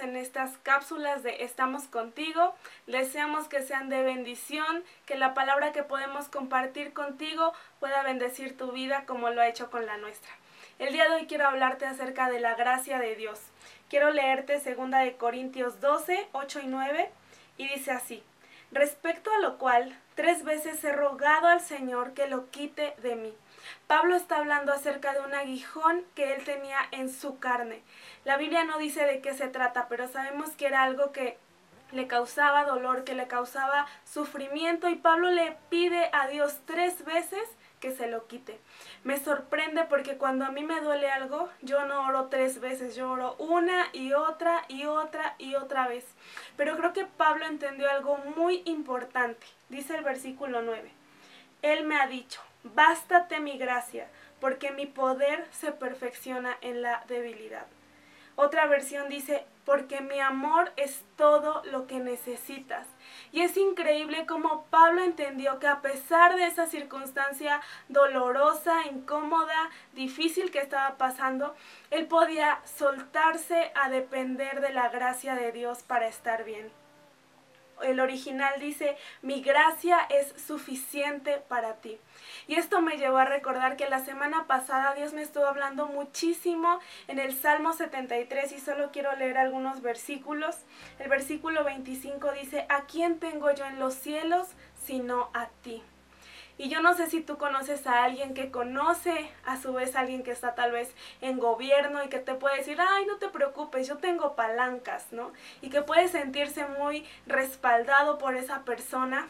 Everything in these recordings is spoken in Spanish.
en estas cápsulas de Estamos contigo. Deseamos que sean de bendición, que la palabra que podemos compartir contigo pueda bendecir tu vida como lo ha hecho con la nuestra. El día de hoy quiero hablarte acerca de la gracia de Dios. Quiero leerte 2 de Corintios 12, 8 y 9 y dice así: Respecto a lo cual, tres veces he rogado al Señor que lo quite de mí. Pablo está hablando acerca de un aguijón que él tenía en su carne. La Biblia no dice de qué se trata, pero sabemos que era algo que le causaba dolor, que le causaba sufrimiento y Pablo le pide a Dios tres veces que se lo quite. Me sorprende porque cuando a mí me duele algo, yo no oro tres veces, yo oro una y otra y otra y otra vez. Pero creo que Pablo entendió algo muy importante. Dice el versículo 9. Él me ha dicho, bástate mi gracia, porque mi poder se perfecciona en la debilidad. Otra versión dice, porque mi amor es todo lo que necesitas. Y es increíble cómo Pablo entendió que a pesar de esa circunstancia dolorosa, incómoda, difícil que estaba pasando, él podía soltarse a depender de la gracia de Dios para estar bien el original dice, mi gracia es suficiente para ti. Y esto me llevó a recordar que la semana pasada Dios me estuvo hablando muchísimo en el Salmo 73 y solo quiero leer algunos versículos. El versículo 25 dice, ¿a quién tengo yo en los cielos sino a ti? Y yo no sé si tú conoces a alguien que conoce a su vez a alguien que está tal vez en gobierno y que te puede decir, ay, no te preocupes, yo tengo palancas, ¿no? Y que puede sentirse muy respaldado por esa persona.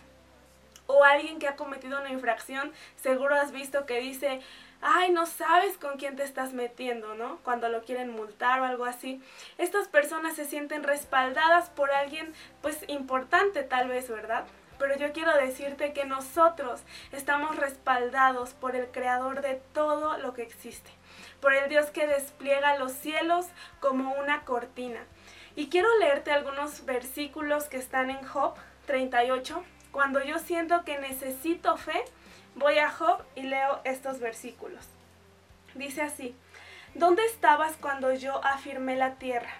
O alguien que ha cometido una infracción, seguro has visto que dice, ay, no sabes con quién te estás metiendo, ¿no? Cuando lo quieren multar o algo así. Estas personas se sienten respaldadas por alguien, pues importante tal vez, ¿verdad? Pero yo quiero decirte que nosotros estamos respaldados por el creador de todo lo que existe, por el Dios que despliega los cielos como una cortina. Y quiero leerte algunos versículos que están en Job 38. Cuando yo siento que necesito fe, voy a Job y leo estos versículos. Dice así, ¿dónde estabas cuando yo afirmé la tierra?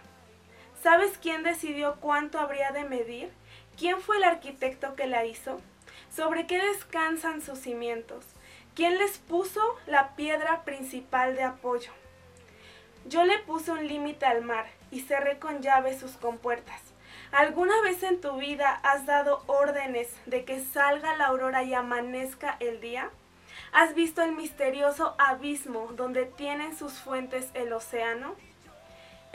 ¿Sabes quién decidió cuánto habría de medir? ¿Quién fue el arquitecto que la hizo? ¿Sobre qué descansan sus cimientos? ¿Quién les puso la piedra principal de apoyo? Yo le puse un límite al mar y cerré con llave sus compuertas. ¿Alguna vez en tu vida has dado órdenes de que salga la aurora y amanezca el día? ¿Has visto el misterioso abismo donde tienen sus fuentes el océano?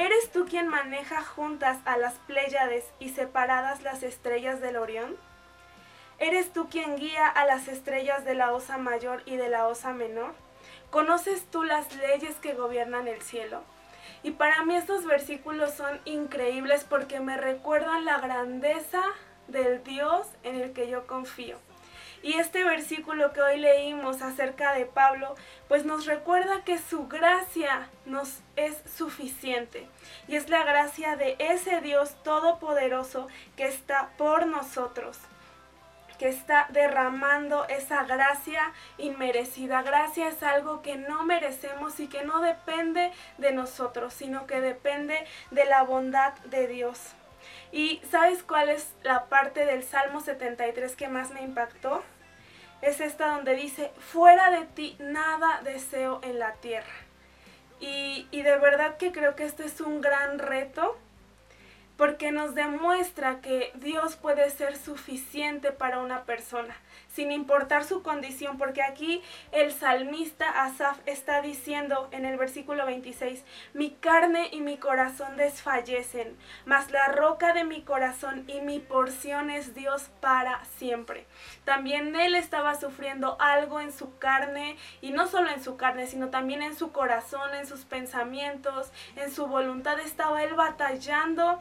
¿Eres tú quien maneja juntas a las Pléyades y separadas las estrellas del Orión? ¿Eres tú quien guía a las estrellas de la Osa Mayor y de la Osa Menor? ¿Conoces tú las leyes que gobiernan el cielo? Y para mí estos versículos son increíbles porque me recuerdan la grandeza del Dios en el que yo confío. Y este versículo que hoy leímos acerca de Pablo, pues nos recuerda que su gracia nos es suficiente. Y es la gracia de ese Dios todopoderoso que está por nosotros que está derramando esa gracia inmerecida. Gracia es algo que no merecemos y que no depende de nosotros, sino que depende de la bondad de Dios. ¿Y sabes cuál es la parte del Salmo 73 que más me impactó? Es esta donde dice, fuera de ti nada deseo en la tierra. Y, de verdad que creo que este es un gran reto porque nos demuestra que Dios puede ser suficiente para una persona, sin importar su condición, porque aquí el salmista Asaf está diciendo en el versículo 26, mi carne y mi corazón desfallecen, mas la roca de mi corazón y mi porción es Dios para siempre. También él estaba sufriendo algo en su carne, y no solo en su carne, sino también en su corazón, en sus pensamientos, en su voluntad, estaba él batallando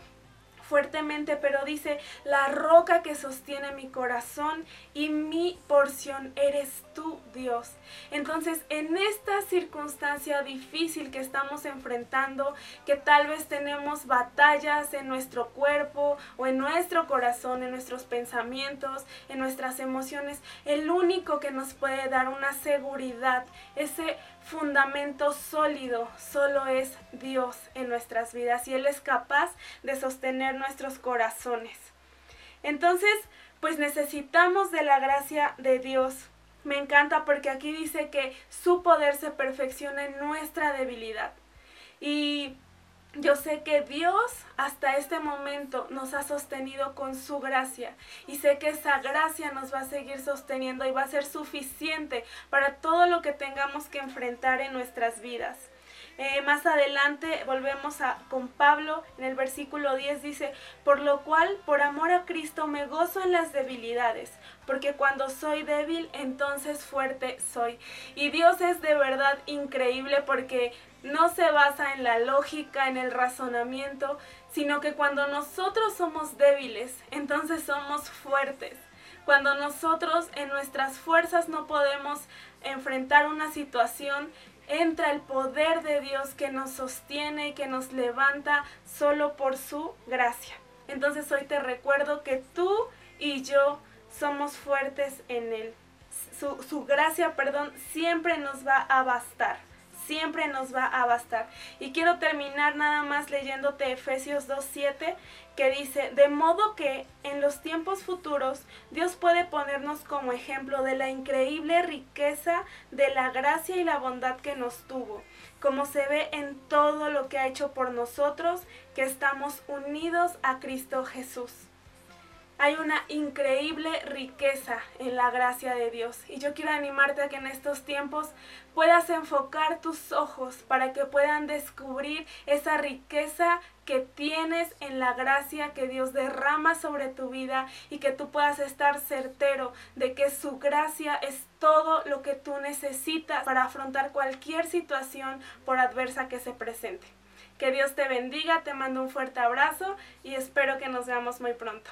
fuertemente, pero dice, la roca que sostiene mi corazón y mi porción eres tú, Dios. Entonces, en esta circunstancia difícil que estamos enfrentando, que tal vez tenemos batallas en nuestro cuerpo o en nuestro corazón, en nuestros pensamientos, en nuestras emociones, el único que nos puede dar una seguridad, ese fundamento sólido solo es Dios en nuestras vidas y Él es capaz de sostener nuestros corazones. Entonces, pues necesitamos de la gracia de Dios. Me encanta porque aquí dice que su poder se perfecciona en nuestra debilidad. Y yo sé que Dios hasta este momento nos ha sostenido con su gracia y sé que esa gracia nos va a seguir sosteniendo y va a ser suficiente para todo lo que tengamos que enfrentar en nuestras vidas. Eh, más adelante volvemos a, con Pablo en el versículo 10 dice, por lo cual por amor a Cristo me gozo en las debilidades, porque cuando soy débil entonces fuerte soy. Y Dios es de verdad increíble porque no se basa en la lógica, en el razonamiento, sino que cuando nosotros somos débiles, entonces somos fuertes. Cuando nosotros en nuestras fuerzas no podemos enfrentar una situación, entra el poder de Dios que nos sostiene y que nos levanta solo por su gracia. Entonces hoy te recuerdo que tú y yo somos fuertes en Él. Su, su gracia, perdón, siempre nos va a bastar siempre nos va a bastar. Y quiero terminar nada más leyéndote Efesios 2.7 que dice, de modo que en los tiempos futuros Dios puede ponernos como ejemplo de la increíble riqueza de la gracia y la bondad que nos tuvo, como se ve en todo lo que ha hecho por nosotros, que estamos unidos a Cristo Jesús. Hay una increíble riqueza en la gracia de Dios. Y yo quiero animarte a que en estos tiempos puedas enfocar tus ojos para que puedan descubrir esa riqueza que tienes en la gracia que Dios derrama sobre tu vida y que tú puedas estar certero de que su gracia es todo lo que tú necesitas para afrontar cualquier situación por adversa que se presente. Que Dios te bendiga, te mando un fuerte abrazo y espero que nos veamos muy pronto.